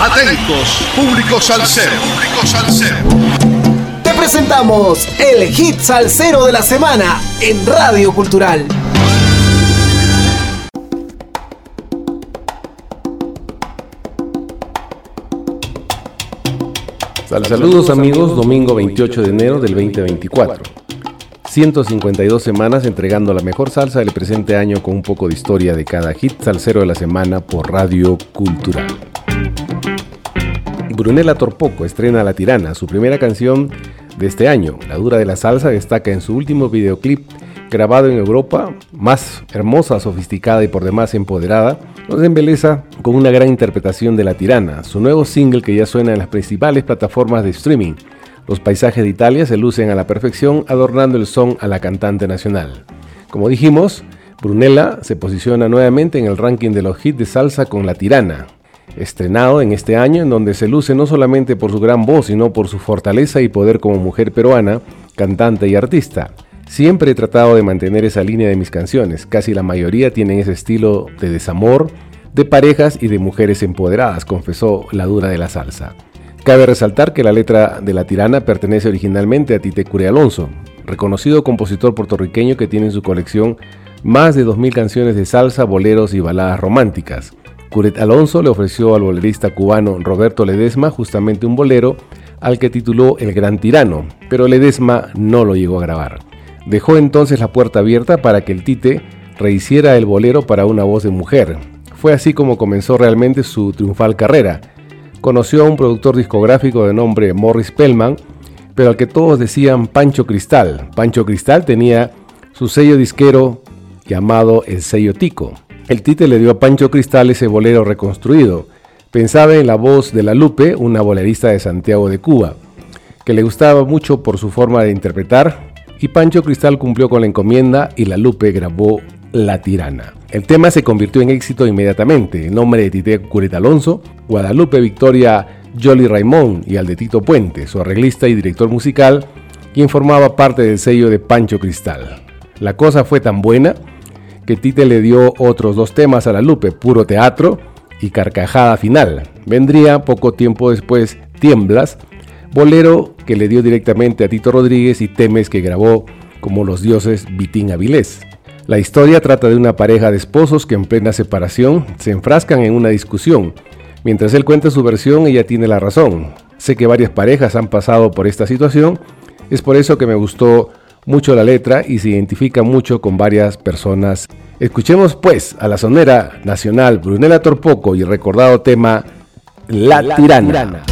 Atentos, público salsero. Público salsero. Te presentamos el hit salsero de la semana en Radio Cultural. Saludos amigos, domingo 28 de enero del 2024. 152 semanas entregando la mejor salsa del presente año con un poco de historia de cada hit salsero de la semana por Radio Cultural. Brunella Torpoco estrena La Tirana, su primera canción de este año. La dura de la salsa destaca en su último videoclip grabado en Europa, más hermosa, sofisticada y por demás empoderada, nos embeleza con una gran interpretación de La Tirana, su nuevo single que ya suena en las principales plataformas de streaming. Los paisajes de Italia se lucen a la perfección adornando el son a la cantante nacional. Como dijimos, Brunella se posiciona nuevamente en el ranking de los hits de salsa con La Tirana, estrenado en este año en donde se luce no solamente por su gran voz, sino por su fortaleza y poder como mujer peruana, cantante y artista. Siempre he tratado de mantener esa línea de mis canciones, casi la mayoría tienen ese estilo de desamor, de parejas y de mujeres empoderadas, confesó la dura de la salsa. Cabe resaltar que la letra de La Tirana pertenece originalmente a Tite Cure Alonso, reconocido compositor puertorriqueño que tiene en su colección más de 2.000 canciones de salsa, boleros y baladas románticas. Curet Alonso le ofreció al bolerista cubano Roberto Ledesma justamente un bolero al que tituló El Gran Tirano, pero Ledesma no lo llegó a grabar. Dejó entonces la puerta abierta para que el Tite rehiciera el bolero para una voz de mujer. Fue así como comenzó realmente su triunfal carrera. Conoció a un productor discográfico de nombre Morris Pellman, pero al que todos decían Pancho Cristal. Pancho Cristal tenía su sello disquero llamado El Sello Tico. El Tite le dio a Pancho Cristal ese bolero reconstruido. Pensaba en la voz de La Lupe, una bolerista de Santiago de Cuba, que le gustaba mucho por su forma de interpretar, y Pancho Cristal cumplió con la encomienda y La Lupe grabó La Tirana. El tema se convirtió en éxito inmediatamente, en nombre de Tite Curet Alonso, Guadalupe Victoria Jolly Raimón y al de Tito Puente, su arreglista y director musical, quien formaba parte del sello de Pancho Cristal. La cosa fue tan buena que Tite le dio otros dos temas a la Lupe, puro teatro y carcajada final. Vendría poco tiempo después Tiemblas, bolero que le dio directamente a Tito Rodríguez y temes que grabó como los dioses Vitín Avilés. La historia trata de una pareja de esposos que en plena separación se enfrascan en una discusión. Mientras él cuenta su versión, ella tiene la razón. Sé que varias parejas han pasado por esta situación, es por eso que me gustó mucho la letra y se identifica mucho con varias personas. Escuchemos pues a la sonera nacional Brunella Torpoco y recordado tema La, tirana.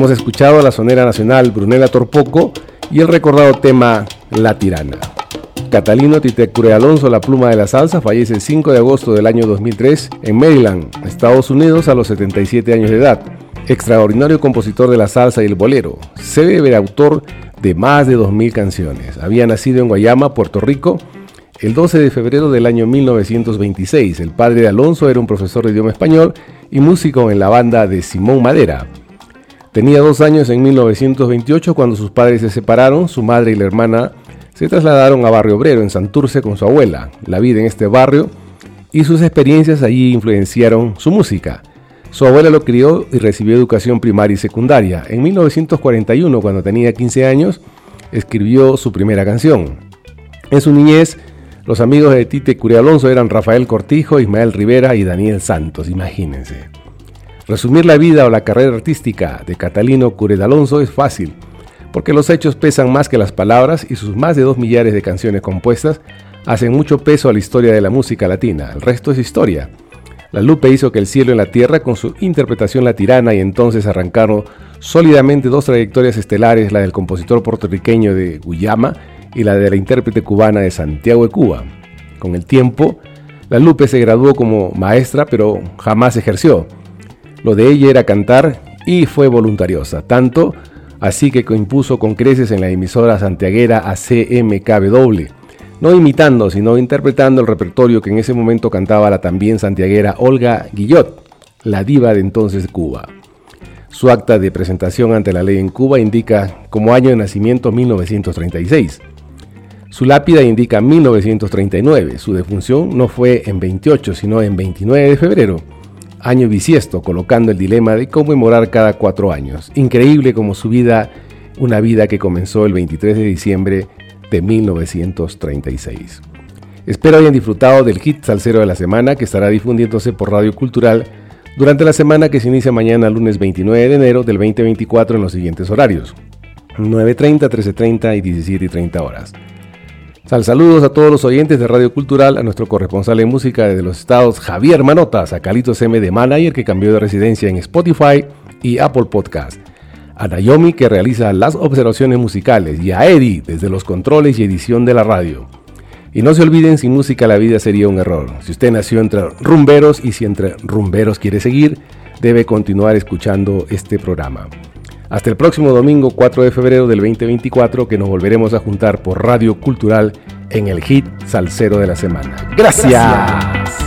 Hemos escuchado a la sonera nacional Brunella Torpoco y el recordado tema La Tirana. Catalino Titecure Alonso, la pluma de la salsa, fallece el 5 de agosto del año 2003 en Maryland, Estados Unidos, a los 77 años de edad. Extraordinario compositor de la salsa y el bolero, célebre autor de más de 2.000 canciones. Había nacido en Guayama, Puerto Rico, el 12 de febrero del año 1926. El padre de Alonso era un profesor de idioma español y músico en la banda de Simón Madera. Tenía dos años en 1928 cuando sus padres se separaron, su madre y la hermana se trasladaron a Barrio Obrero en Santurce con su abuela. La vida en este barrio y sus experiencias allí influenciaron su música. Su abuela lo crió y recibió educación primaria y secundaria. En 1941, cuando tenía 15 años, escribió su primera canción. En su niñez, los amigos de Tite Curie Alonso eran Rafael Cortijo, Ismael Rivera y Daniel Santos, imagínense. Resumir la vida o la carrera artística de Catalino Curet Alonso es fácil, porque los hechos pesan más que las palabras y sus más de dos millares de canciones compuestas hacen mucho peso a la historia de la música latina. El resto es historia. La Lupe hizo que el cielo en la tierra con su interpretación la tirana y entonces arrancaron sólidamente dos trayectorias estelares, la del compositor puertorriqueño de Guyama y la de la intérprete cubana de Santiago de Cuba. Con el tiempo, la Lupe se graduó como maestra, pero jamás ejerció. Lo de ella era cantar y fue voluntariosa, tanto así que impuso con creces en la emisora santiaguera ACMKW, no imitando, sino interpretando el repertorio que en ese momento cantaba la también santiaguera Olga Guillot, la diva de entonces Cuba. Su acta de presentación ante la ley en Cuba indica como año de nacimiento 1936. Su lápida indica 1939. Su defunción no fue en 28, sino en 29 de febrero, año bisiesto, colocando el dilema de conmemorar cada cuatro años. Increíble como su vida, una vida que comenzó el 23 de diciembre de 1936. Espero hayan disfrutado del hit salsero de la semana que estará difundiéndose por Radio Cultural durante la semana que se inicia mañana lunes 29 de enero del 2024 en los siguientes horarios. 9.30, 13.30 y 17.30 horas. Sal saludos a todos los oyentes de Radio Cultural, a nuestro corresponsal en música de los estados Javier Manotas, a Calitos M de Manager que cambió de residencia en Spotify y Apple Podcast, a Naomi que realiza las observaciones musicales y a Eddie desde los controles y edición de la radio. Y no se olviden, sin música la vida sería un error. Si usted nació entre rumberos y si entre rumberos quiere seguir, debe continuar escuchando este programa. Hasta el próximo domingo 4 de febrero del 2024 que nos volveremos a juntar por Radio Cultural en el hit Salsero de la Semana. Gracias. Gracias.